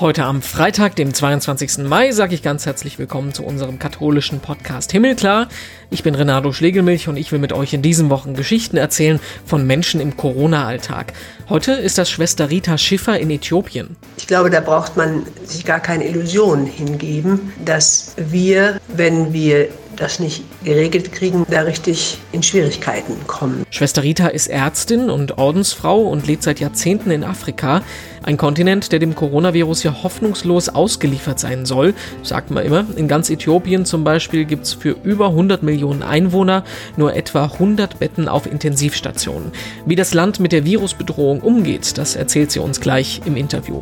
Heute am Freitag, dem 22. Mai, sage ich ganz herzlich willkommen zu unserem katholischen Podcast Himmelklar. Ich bin Renato Schlegelmilch und ich will mit euch in diesen Wochen Geschichten erzählen von Menschen im Corona-Alltag. Heute ist das Schwester Rita Schiffer in Äthiopien. Ich glaube, da braucht man sich gar keine Illusion hingeben, dass wir, wenn wir das nicht geregelt kriegen, da richtig in Schwierigkeiten kommen. Schwester Rita ist Ärztin und Ordensfrau und lebt seit Jahrzehnten in Afrika. Ein Kontinent, der dem Coronavirus ja hoffnungslos ausgeliefert sein soll, sagt man immer. In ganz Äthiopien zum Beispiel gibt es für über 100 Millionen Einwohner nur etwa 100 Betten auf Intensivstationen. Wie das Land mit der Virusbedrohung umgeht, das erzählt sie uns gleich im Interview.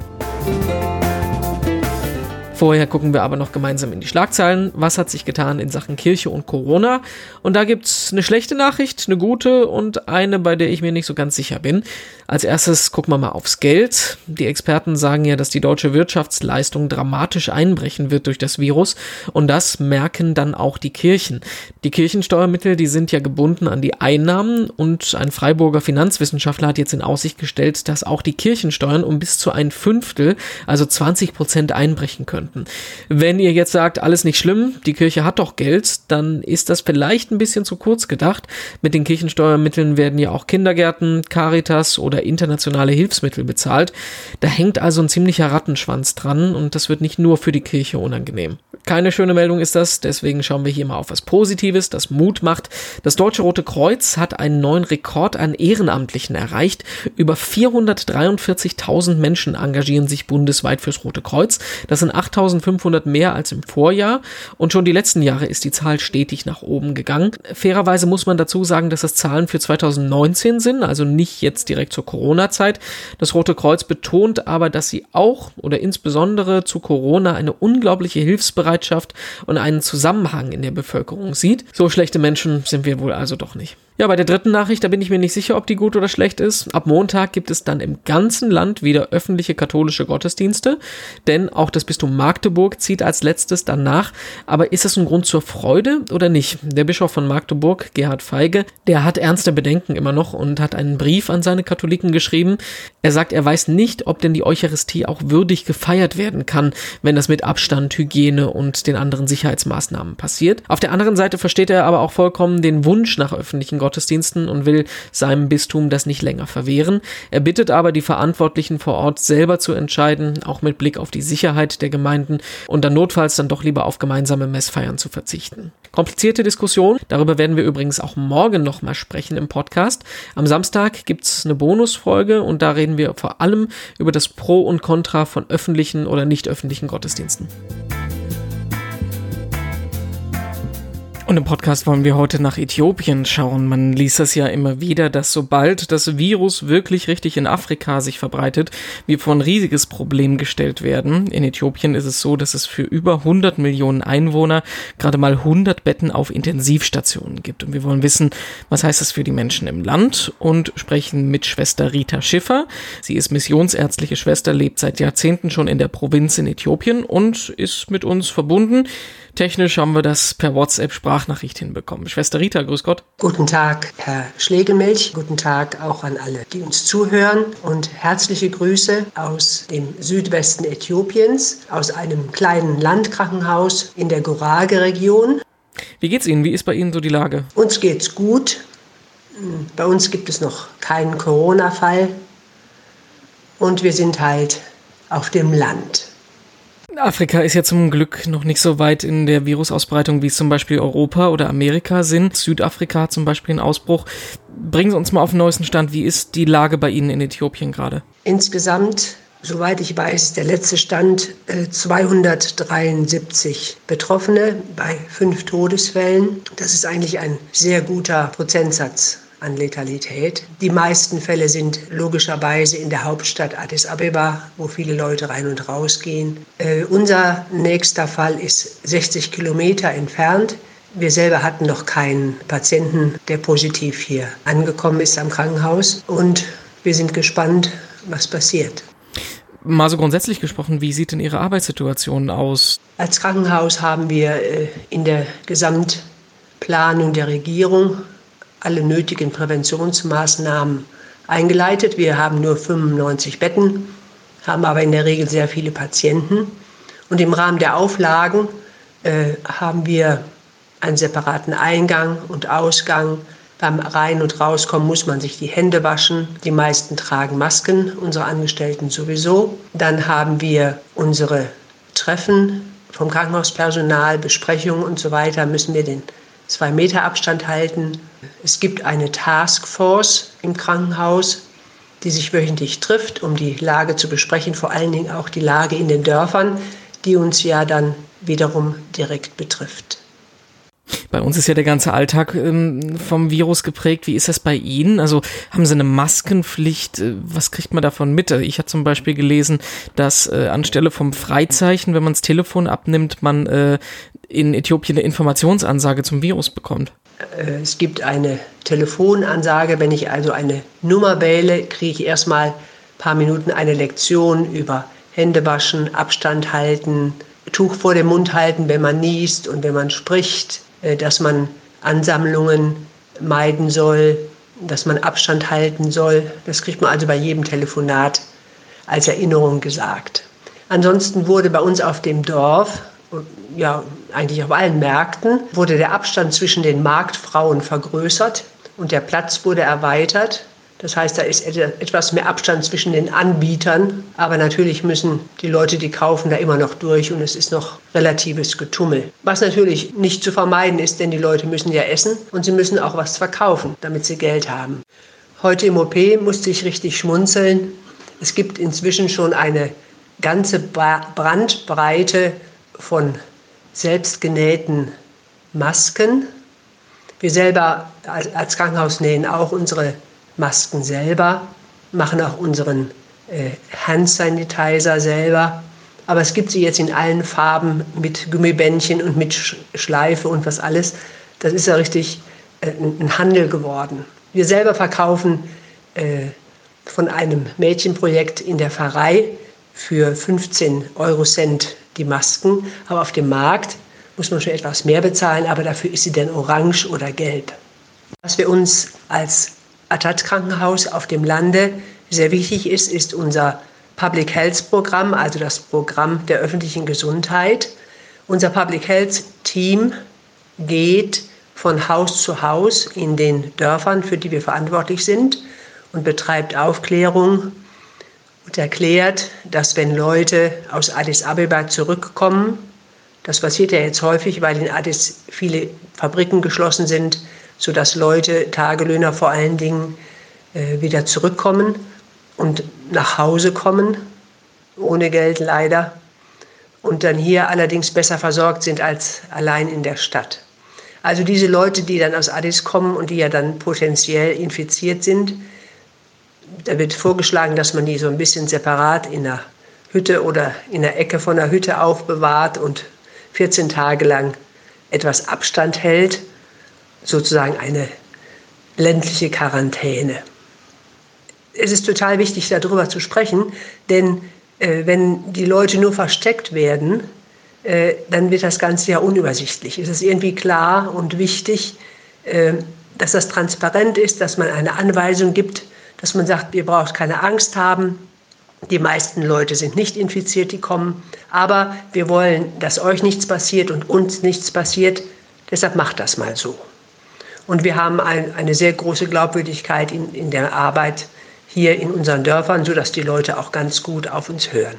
Vorher gucken wir aber noch gemeinsam in die Schlagzeilen. Was hat sich getan in Sachen Kirche und Corona? Und da gibt's eine schlechte Nachricht, eine gute und eine, bei der ich mir nicht so ganz sicher bin. Als erstes gucken wir mal aufs Geld. Die Experten sagen ja, dass die deutsche Wirtschaftsleistung dramatisch einbrechen wird durch das Virus und das merken dann auch die Kirchen. Die Kirchensteuermittel, die sind ja gebunden an die Einnahmen und ein Freiburger Finanzwissenschaftler hat jetzt in Aussicht gestellt, dass auch die Kirchensteuern um bis zu ein Fünftel, also 20 Prozent einbrechen können könnten. Wenn ihr jetzt sagt, alles nicht schlimm, die Kirche hat doch Geld, dann ist das vielleicht ein bisschen zu kurz gedacht. Mit den Kirchensteuermitteln werden ja auch Kindergärten, Caritas oder internationale Hilfsmittel bezahlt. Da hängt also ein ziemlicher Rattenschwanz dran und das wird nicht nur für die Kirche unangenehm. Keine schöne Meldung ist das, deswegen schauen wir hier mal auf was Positives, das Mut macht. Das Deutsche Rote Kreuz hat einen neuen Rekord an Ehrenamtlichen erreicht. Über 443.000 Menschen engagieren sich bundesweit fürs Rote Kreuz. Das sind 8500 mehr als im Vorjahr und schon die letzten Jahre ist die Zahl stetig nach oben gegangen. Fairerweise muss man dazu sagen, dass das Zahlen für 2019 sind, also nicht jetzt direkt zur Corona-Zeit. Das Rote Kreuz betont aber, dass sie auch oder insbesondere zu Corona eine unglaubliche Hilfsbereitschaft und einen Zusammenhang in der Bevölkerung sieht. So schlechte Menschen sind wir wohl also doch nicht. Ja, bei der dritten Nachricht, da bin ich mir nicht sicher, ob die gut oder schlecht ist. Ab Montag gibt es dann im ganzen Land wieder öffentliche katholische Gottesdienste, denn auch das Bistum Magdeburg zieht als letztes danach. Aber ist es ein Grund zur Freude oder nicht? Der Bischof von Magdeburg, Gerhard Feige, der hat ernste Bedenken immer noch und hat einen Brief an seine Katholiken geschrieben. Er sagt, er weiß nicht, ob denn die Eucharistie auch würdig gefeiert werden kann, wenn das mit Abstand, Hygiene und den anderen Sicherheitsmaßnahmen passiert. Auf der anderen Seite versteht er aber auch vollkommen den Wunsch nach öffentlichen Gottesdiensten Gottesdiensten und will seinem Bistum das nicht länger verwehren. Er bittet aber die Verantwortlichen vor Ort selber zu entscheiden, auch mit Blick auf die Sicherheit der Gemeinden und dann notfalls dann doch lieber auf gemeinsame Messfeiern zu verzichten. Komplizierte Diskussion, darüber werden wir übrigens auch morgen nochmal sprechen im Podcast. Am Samstag gibt es eine Bonusfolge und da reden wir vor allem über das Pro und Contra von öffentlichen oder nicht öffentlichen Gottesdiensten. Und im Podcast wollen wir heute nach Äthiopien schauen. Man liest es ja immer wieder, dass sobald das Virus wirklich richtig in Afrika sich verbreitet, wir vor ein riesiges Problem gestellt werden. In Äthiopien ist es so, dass es für über 100 Millionen Einwohner gerade mal 100 Betten auf Intensivstationen gibt. Und wir wollen wissen, was heißt das für die Menschen im Land und sprechen mit Schwester Rita Schiffer. Sie ist missionsärztliche Schwester, lebt seit Jahrzehnten schon in der Provinz in Äthiopien und ist mit uns verbunden. Technisch haben wir das per WhatsApp-Sprachnachricht hinbekommen. Schwester Rita, grüß Gott. Guten Tag, Herr Schlegelmilch. Guten Tag auch an alle, die uns zuhören. Und herzliche Grüße aus dem Südwesten Äthiopiens, aus einem kleinen Landkrankenhaus in der Gorage-Region. Wie geht's Ihnen? Wie ist bei Ihnen so die Lage? Uns geht's gut. Bei uns gibt es noch keinen Corona-Fall. Und wir sind halt auf dem Land. Afrika ist ja zum Glück noch nicht so weit in der Virusausbreitung, wie es zum Beispiel Europa oder Amerika sind. Südafrika hat zum Beispiel einen Ausbruch. Bringen Sie uns mal auf den neuesten Stand. Wie ist die Lage bei Ihnen in Äthiopien gerade? Insgesamt, soweit ich weiß, ist der letzte Stand äh, 273 Betroffene bei fünf Todesfällen. Das ist eigentlich ein sehr guter Prozentsatz an Letalität. Die meisten Fälle sind logischerweise in der Hauptstadt Addis Abeba, wo viele Leute rein und raus gehen. Äh, unser nächster Fall ist 60 Kilometer entfernt. Wir selber hatten noch keinen Patienten, der positiv hier angekommen ist am Krankenhaus. Und wir sind gespannt, was passiert. Mal so grundsätzlich gesprochen, wie sieht denn Ihre Arbeitssituation aus? Als Krankenhaus haben wir äh, in der Gesamtplanung der Regierung alle nötigen Präventionsmaßnahmen eingeleitet. Wir haben nur 95 Betten, haben aber in der Regel sehr viele Patienten. Und im Rahmen der Auflagen äh, haben wir einen separaten Eingang und Ausgang. Beim Rein- und Rauskommen muss man sich die Hände waschen. Die meisten tragen Masken, unsere Angestellten sowieso. Dann haben wir unsere Treffen vom Krankenhauspersonal, Besprechungen und so weiter, müssen wir den zwei Meter Abstand halten. Es gibt eine Taskforce im Krankenhaus, die sich wöchentlich trifft, um die Lage zu besprechen, vor allen Dingen auch die Lage in den Dörfern, die uns ja dann wiederum direkt betrifft. Bei uns ist ja der ganze Alltag ähm, vom Virus geprägt. Wie ist das bei Ihnen? Also haben Sie eine Maskenpflicht? Äh, was kriegt man davon mit? Ich habe zum Beispiel gelesen, dass äh, anstelle vom Freizeichen, wenn man das Telefon abnimmt, man äh, in Äthiopien eine Informationsansage zum Virus bekommt. Äh, es gibt eine Telefonansage. Wenn ich also eine Nummer wähle, kriege ich erstmal ein paar Minuten eine Lektion über Hände waschen, Abstand halten, Tuch vor dem Mund halten, wenn man niest und wenn man spricht, dass man Ansammlungen meiden soll, dass man Abstand halten soll. Das kriegt man also bei jedem Telefonat als Erinnerung gesagt. Ansonsten wurde bei uns auf dem Dorf, ja eigentlich auf allen Märkten, wurde der Abstand zwischen den Marktfrauen vergrößert und der Platz wurde erweitert. Das heißt, da ist etwas mehr Abstand zwischen den Anbietern. Aber natürlich müssen die Leute, die kaufen, da immer noch durch und es ist noch relatives Getummel. Was natürlich nicht zu vermeiden ist, denn die Leute müssen ja essen und sie müssen auch was verkaufen, damit sie Geld haben. Heute im OP musste ich richtig schmunzeln. Es gibt inzwischen schon eine ganze Brandbreite von selbstgenähten Masken. Wir selber als Krankenhaus nähen auch unsere Masken selber, machen auch unseren äh, Hand Sanitizer selber. Aber es gibt sie jetzt in allen Farben mit Gummibändchen und mit Schleife und was alles. Das ist ja richtig äh, ein Handel geworden. Wir selber verkaufen äh, von einem Mädchenprojekt in der Pfarrei für 15 Euro Cent die Masken. Aber auf dem Markt muss man schon etwas mehr bezahlen, aber dafür ist sie dann orange oder gelb. Was wir uns als Atat-Krankenhaus auf dem Lande sehr wichtig ist, ist unser Public Health Programm, also das Programm der öffentlichen Gesundheit. Unser Public Health Team geht von Haus zu Haus in den Dörfern, für die wir verantwortlich sind, und betreibt Aufklärung und erklärt, dass wenn Leute aus Addis Abeba zurückkommen, das passiert ja jetzt häufig, weil in Addis viele Fabriken geschlossen sind, sodass Leute, Tagelöhner vor allen Dingen, äh, wieder zurückkommen und nach Hause kommen, ohne Geld leider, und dann hier allerdings besser versorgt sind als allein in der Stadt. Also diese Leute, die dann aus Addis kommen und die ja dann potenziell infiziert sind, da wird vorgeschlagen, dass man die so ein bisschen separat in einer Hütte oder in der Ecke von der Hütte aufbewahrt und 14 Tage lang etwas Abstand hält sozusagen eine ländliche Quarantäne. Es ist total wichtig, darüber zu sprechen, denn äh, wenn die Leute nur versteckt werden, äh, dann wird das Ganze ja unübersichtlich. Es ist irgendwie klar und wichtig, äh, dass das transparent ist, dass man eine Anweisung gibt, dass man sagt, ihr braucht keine Angst haben. Die meisten Leute sind nicht infiziert, die kommen. Aber wir wollen, dass euch nichts passiert und uns nichts passiert. Deshalb macht das mal so. Und wir haben ein, eine sehr große Glaubwürdigkeit in, in der Arbeit hier in unseren Dörfern, sodass die Leute auch ganz gut auf uns hören.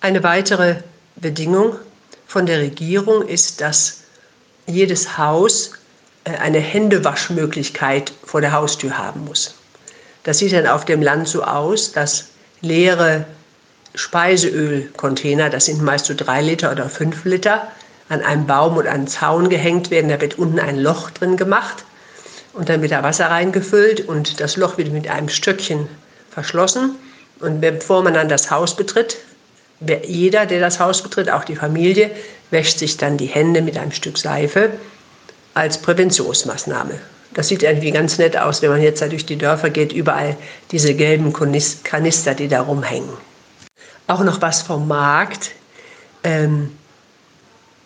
Eine weitere Bedingung von der Regierung ist, dass jedes Haus äh, eine Händewaschmöglichkeit vor der Haustür haben muss. Das sieht dann auf dem Land so aus, dass leere Speiseölcontainer, das sind meist so drei Liter oder fünf Liter, an einem Baum oder einen Zaun gehängt werden. Da wird unten ein Loch drin gemacht und dann wird da Wasser reingefüllt und das Loch wird mit einem Stöckchen verschlossen. Und bevor man dann das Haus betritt, jeder, der das Haus betritt, auch die Familie, wäscht sich dann die Hände mit einem Stück Seife als Präventionsmaßnahme. Das sieht irgendwie ganz nett aus, wenn man jetzt da durch die Dörfer geht, überall diese gelben Kanister, die da rumhängen. Auch noch was vom Markt. Ähm,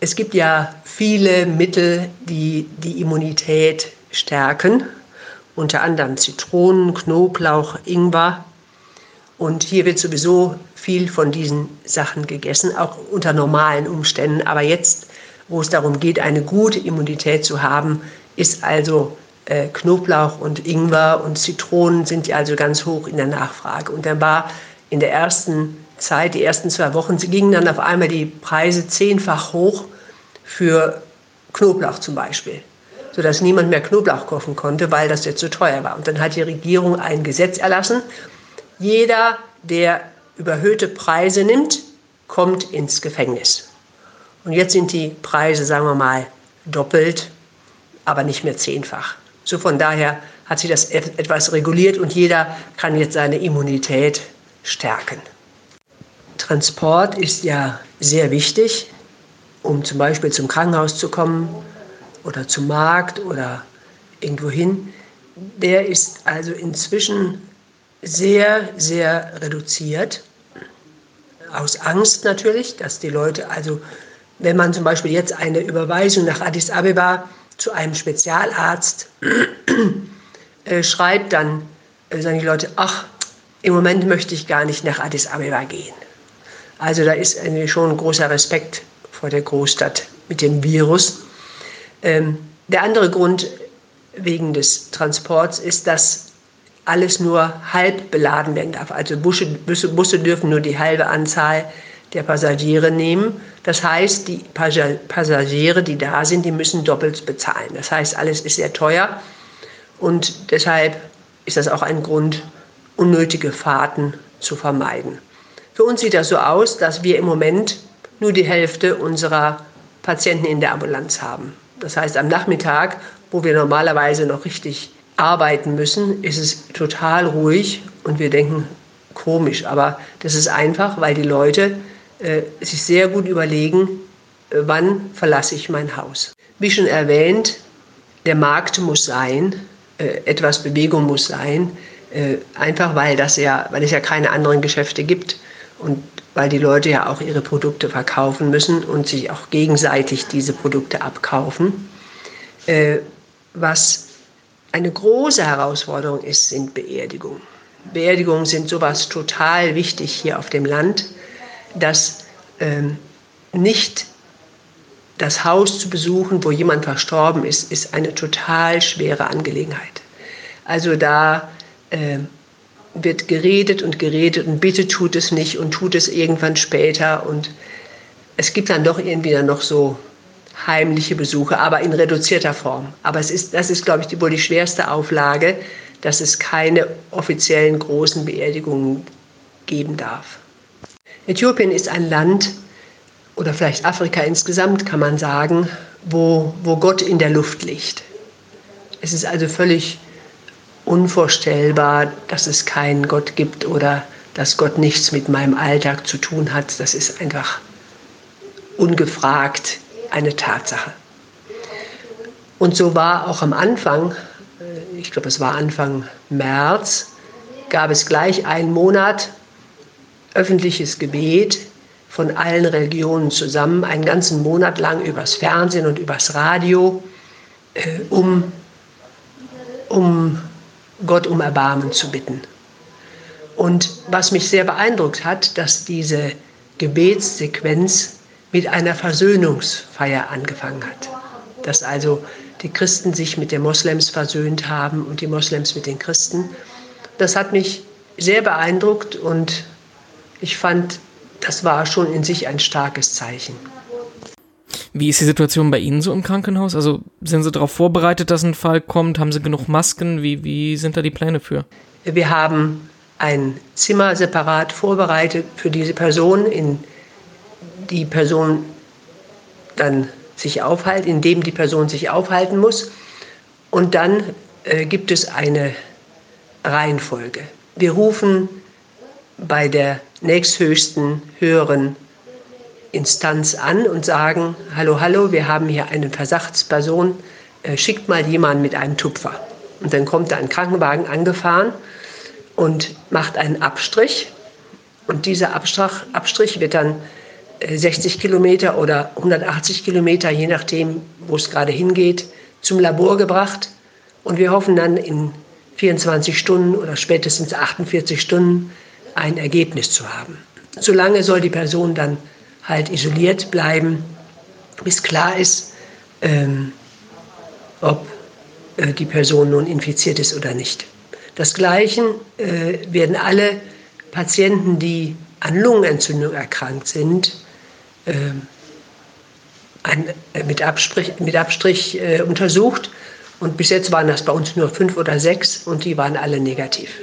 es gibt ja viele Mittel, die die Immunität stärken, unter anderem Zitronen, Knoblauch, Ingwer. Und hier wird sowieso viel von diesen Sachen gegessen, auch unter normalen Umständen. Aber jetzt, wo es darum geht, eine gute Immunität zu haben, ist also äh, Knoblauch und Ingwer und Zitronen sind ja also ganz hoch in der Nachfrage. Und dann war in der ersten Zeit, die ersten zwei Wochen, gingen dann auf einmal die Preise zehnfach hoch für Knoblauch zum Beispiel, sodass niemand mehr Knoblauch kaufen konnte, weil das jetzt zu teuer war. Und dann hat die Regierung ein Gesetz erlassen. Jeder, der überhöhte Preise nimmt, kommt ins Gefängnis. Und jetzt sind die Preise, sagen wir mal, doppelt, aber nicht mehr zehnfach. So von daher hat sich das etwas reguliert und jeder kann jetzt seine Immunität stärken. Transport ist ja sehr wichtig, um zum Beispiel zum Krankenhaus zu kommen oder zum Markt oder irgendwo hin. Der ist also inzwischen sehr, sehr reduziert. Aus Angst natürlich, dass die Leute, also wenn man zum Beispiel jetzt eine Überweisung nach Addis Abeba zu einem Spezialarzt äh, schreibt, dann äh, sagen die Leute, ach, im Moment möchte ich gar nicht nach Addis Abeba gehen. Also da ist schon ein großer Respekt vor der Großstadt mit dem Virus. Ähm, der andere Grund wegen des Transports ist, dass alles nur halb beladen werden darf. Also Busse, Busse, Busse dürfen nur die halbe Anzahl der Passagiere nehmen. Das heißt, die Passagiere, die da sind, die müssen doppelt bezahlen. Das heißt, alles ist sehr teuer und deshalb ist das auch ein Grund, unnötige Fahrten zu vermeiden. Für uns sieht das so aus, dass wir im Moment nur die Hälfte unserer Patienten in der Ambulanz haben. Das heißt, am Nachmittag, wo wir normalerweise noch richtig arbeiten müssen, ist es total ruhig und wir denken, komisch, aber das ist einfach, weil die Leute äh, sich sehr gut überlegen, äh, wann verlasse ich mein Haus. Wie schon erwähnt, der Markt muss sein, äh, etwas Bewegung muss sein, äh, einfach weil, das ja, weil es ja keine anderen Geschäfte gibt und weil die Leute ja auch ihre Produkte verkaufen müssen und sich auch gegenseitig diese Produkte abkaufen. Äh, was eine große Herausforderung ist, sind Beerdigungen. Beerdigungen sind sowas total wichtig hier auf dem Land, dass ähm, nicht das Haus zu besuchen, wo jemand verstorben ist, ist eine total schwere Angelegenheit. Also da äh, wird geredet und geredet und bitte tut es nicht und tut es irgendwann später und es gibt dann doch irgendwie dann noch so heimliche Besuche, aber in reduzierter Form. Aber es ist, das ist, glaube ich, wohl die schwerste Auflage, dass es keine offiziellen großen Beerdigungen geben darf. Äthiopien ist ein Land, oder vielleicht Afrika insgesamt, kann man sagen, wo, wo Gott in der Luft liegt. Es ist also völlig unvorstellbar, dass es keinen Gott gibt oder dass Gott nichts mit meinem Alltag zu tun hat. Das ist einfach ungefragt eine Tatsache. Und so war auch am Anfang, äh, ich glaube es war Anfang März, gab es gleich einen Monat öffentliches Gebet von allen Religionen zusammen, einen ganzen Monat lang übers Fernsehen und übers Radio, äh, um, um Gott um Erbarmen zu bitten. Und was mich sehr beeindruckt hat, dass diese Gebetssequenz mit einer Versöhnungsfeier angefangen hat. Dass also die Christen sich mit den Moslems versöhnt haben und die Moslems mit den Christen. Das hat mich sehr beeindruckt und ich fand, das war schon in sich ein starkes Zeichen. Wie ist die Situation bei Ihnen so im Krankenhaus? Also sind Sie darauf vorbereitet, dass ein Fall kommt? Haben Sie genug Masken? Wie, wie sind da die Pläne für? Wir haben ein Zimmer separat vorbereitet für diese Person, in die Person dann sich aufhalten, in dem die Person sich aufhalten muss. Und dann äh, gibt es eine Reihenfolge. Wir rufen bei der nächsthöchsten höheren Instanz an und sagen, hallo, hallo, wir haben hier eine Versachtsperson, äh, schickt mal jemanden mit einem Tupfer. Und dann kommt da ein Krankenwagen angefahren und macht einen Abstrich. Und dieser Abstrich, Abstrich wird dann 60 äh, Kilometer oder 180 Kilometer, je nachdem, wo es gerade hingeht, zum Labor gebracht. Und wir hoffen dann in 24 Stunden oder spätestens 48 Stunden ein Ergebnis zu haben. Solange soll die Person dann halt isoliert bleiben, bis klar ist, ähm, ob äh, die Person nun infiziert ist oder nicht. Das Gleiche äh, werden alle Patienten, die an Lungenentzündung erkrankt sind, äh, ein, äh, mit Abstrich, mit Abstrich äh, untersucht. Und bis jetzt waren das bei uns nur fünf oder sechs und die waren alle negativ.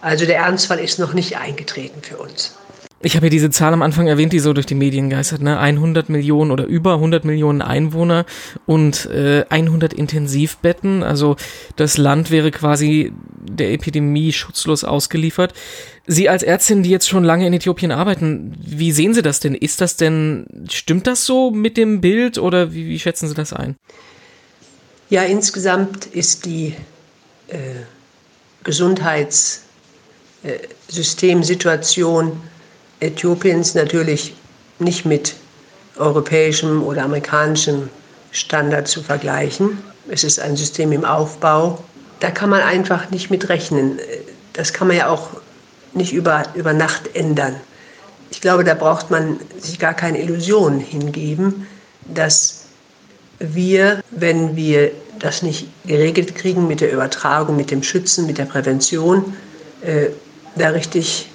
Also der Ernstfall ist noch nicht eingetreten für uns. Ich habe ja diese Zahl am Anfang erwähnt, die so durch die Medien geistert, ne? 100 Millionen oder über 100 Millionen Einwohner und äh, 100 Intensivbetten. Also das Land wäre quasi der Epidemie schutzlos ausgeliefert. Sie als Ärztin, die jetzt schon lange in Äthiopien arbeiten, wie sehen Sie das denn? Ist das denn, stimmt das so mit dem Bild oder wie, wie schätzen Sie das ein? Ja, insgesamt ist die äh, Gesundheitssystemsituation äh, Äthiopiens natürlich nicht mit europäischem oder amerikanischem Standard zu vergleichen. Es ist ein System im Aufbau. Da kann man einfach nicht mit rechnen. Das kann man ja auch nicht über, über Nacht ändern. Ich glaube, da braucht man sich gar keine Illusionen hingeben, dass wir, wenn wir das nicht geregelt kriegen mit der Übertragung, mit dem Schützen, mit der Prävention, äh, da richtig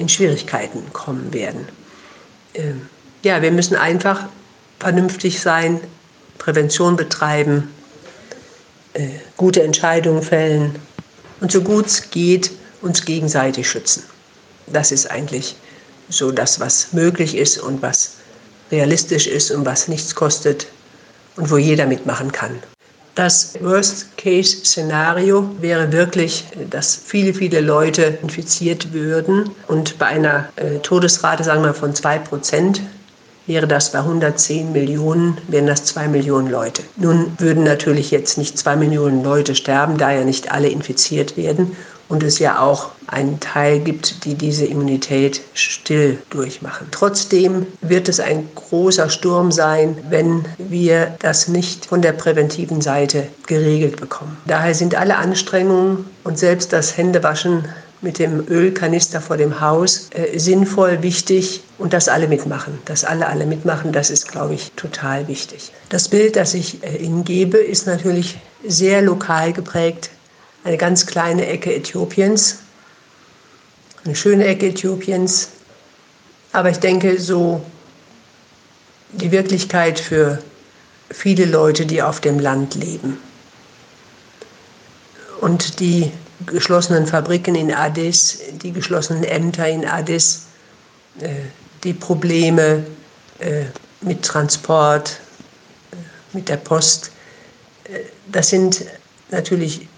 in Schwierigkeiten kommen werden. Ähm, ja, wir müssen einfach vernünftig sein, Prävention betreiben, äh, gute Entscheidungen fällen und so gut es geht, uns gegenseitig schützen. Das ist eigentlich so das, was möglich ist und was realistisch ist und was nichts kostet und wo jeder mitmachen kann. Das Worst-Case-Szenario wäre wirklich, dass viele, viele Leute infiziert würden und bei einer äh, Todesrate, sagen wir, von 2 Prozent wäre das bei 110 Millionen, wären das 2 Millionen Leute. Nun würden natürlich jetzt nicht 2 Millionen Leute sterben, da ja nicht alle infiziert werden und es ja auch einen Teil gibt, die diese Immunität still durchmachen. Trotzdem wird es ein großer Sturm sein, wenn wir das nicht von der präventiven Seite geregelt bekommen. Daher sind alle Anstrengungen und selbst das Händewaschen mit dem Ölkanister vor dem Haus äh, sinnvoll, wichtig und dass alle mitmachen. Dass alle alle mitmachen, das ist, glaube ich, total wichtig. Das Bild, das ich äh, Ihnen gebe, ist natürlich sehr lokal geprägt eine ganz kleine Ecke Äthiopiens, eine schöne Ecke Äthiopiens. Aber ich denke, so die Wirklichkeit für viele Leute, die auf dem Land leben. Und die geschlossenen Fabriken in Addis, die geschlossenen Ämter in Addis, äh, die Probleme äh, mit Transport, äh, mit der Post, das sind natürlich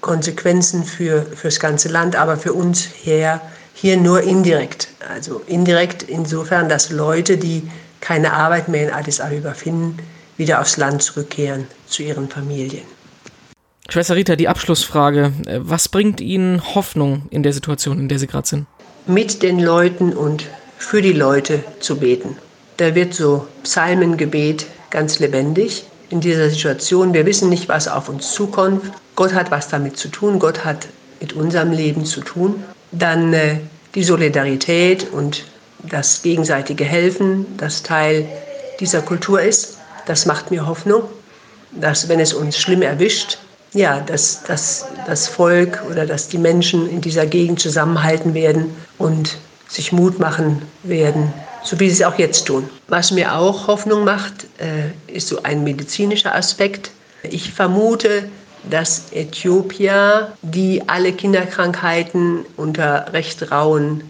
Konsequenzen für, das ganze Land, aber für uns hier, hier nur indirekt. Also indirekt insofern, dass Leute, die keine Arbeit mehr in Addis Abeba finden, wieder aufs Land zurückkehren zu ihren Familien. Schwester Rita, die Abschlussfrage. Was bringt Ihnen Hoffnung in der Situation, in der Sie gerade sind? Mit den Leuten und für die Leute zu beten. Da wird so Psalmengebet ganz lebendig in dieser Situation. Wir wissen nicht, was auf uns zukommt. Gott hat was damit zu tun. Gott hat mit unserem Leben zu tun. Dann äh, die Solidarität und das gegenseitige Helfen, das Teil dieser Kultur ist. Das macht mir Hoffnung, dass wenn es uns schlimm erwischt, ja, dass, dass das Volk oder dass die Menschen in dieser Gegend zusammenhalten werden und sich Mut machen werden, so wie sie es auch jetzt tun. Was mir auch Hoffnung macht, äh, ist so ein medizinischer Aspekt. Ich vermute, dass Äthiopier, die alle Kinderkrankheiten unter recht rauen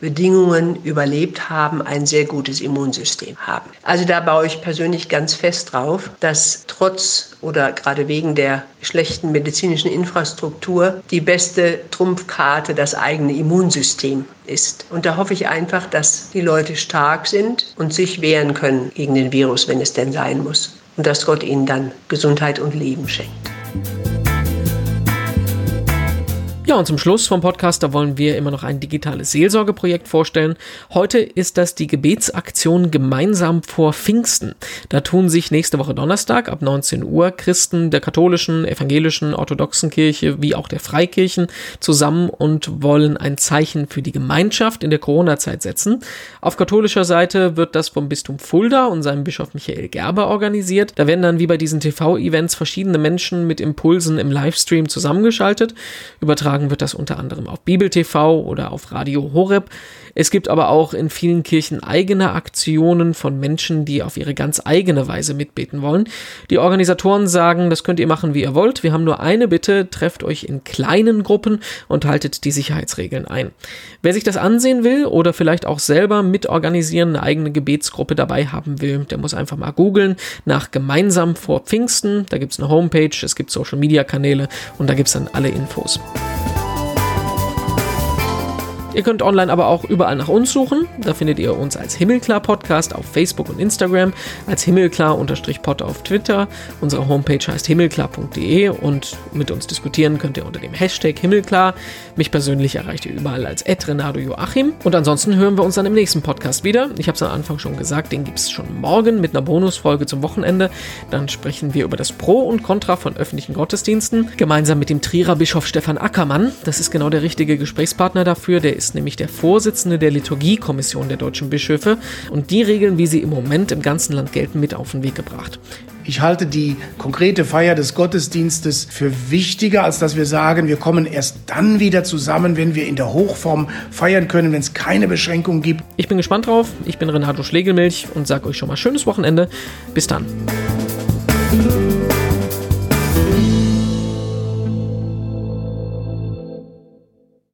Bedingungen überlebt haben, ein sehr gutes Immunsystem haben. Also da baue ich persönlich ganz fest drauf, dass trotz oder gerade wegen der schlechten medizinischen Infrastruktur die beste Trumpfkarte das eigene Immunsystem ist. Und da hoffe ich einfach, dass die Leute stark sind und sich wehren können gegen den Virus, wenn es denn sein muss. Und dass Gott ihnen dann Gesundheit und Leben schenkt. Bye. Ja, und zum Schluss vom Podcast, da wollen wir immer noch ein digitales Seelsorgeprojekt vorstellen. Heute ist das die Gebetsaktion Gemeinsam vor Pfingsten. Da tun sich nächste Woche Donnerstag ab 19 Uhr Christen der katholischen, evangelischen, orthodoxen Kirche wie auch der Freikirchen zusammen und wollen ein Zeichen für die Gemeinschaft in der Corona-Zeit setzen. Auf katholischer Seite wird das vom Bistum Fulda und seinem Bischof Michael Gerber organisiert. Da werden dann wie bei diesen TV-Events verschiedene Menschen mit Impulsen im Livestream zusammengeschaltet, übertragen Übertragen wird das unter anderem auf Bibel TV oder auf Radio Horeb. Es gibt aber auch in vielen Kirchen eigene Aktionen von Menschen, die auf ihre ganz eigene Weise mitbeten wollen. Die Organisatoren sagen, das könnt ihr machen, wie ihr wollt. Wir haben nur eine Bitte, trefft euch in kleinen Gruppen und haltet die Sicherheitsregeln ein. Wer sich das ansehen will oder vielleicht auch selber mitorganisieren, eine eigene Gebetsgruppe dabei haben will, der muss einfach mal googeln nach gemeinsam vor Pfingsten. Da gibt es eine Homepage, es gibt Social Media Kanäle und da gibt es dann alle Infos. Ihr könnt online aber auch überall nach uns suchen. Da findet ihr uns als Himmelklar Podcast auf Facebook und Instagram, als Himmelklar-Pod auf Twitter. Unsere Homepage heißt himmelklar.de und mit uns diskutieren könnt ihr unter dem Hashtag Himmelklar. Mich persönlich erreicht ihr überall als Renado Joachim. Und ansonsten hören wir uns dann im nächsten Podcast wieder. Ich habe es am Anfang schon gesagt, den gibt es schon morgen mit einer Bonusfolge zum Wochenende. Dann sprechen wir über das Pro und Contra von öffentlichen Gottesdiensten. Gemeinsam mit dem Trierer Bischof Stefan Ackermann. Das ist genau der richtige Gesprächspartner dafür. Der ist nämlich der Vorsitzende der Liturgiekommission der deutschen Bischöfe und die Regeln, wie sie im Moment im ganzen Land gelten, mit auf den Weg gebracht. Ich halte die konkrete Feier des Gottesdienstes für wichtiger, als dass wir sagen, wir kommen erst dann wieder zusammen, wenn wir in der Hochform feiern können, wenn es keine Beschränkungen gibt. Ich bin gespannt drauf. Ich bin Renato Schlegelmilch und sage euch schon mal schönes Wochenende. Bis dann.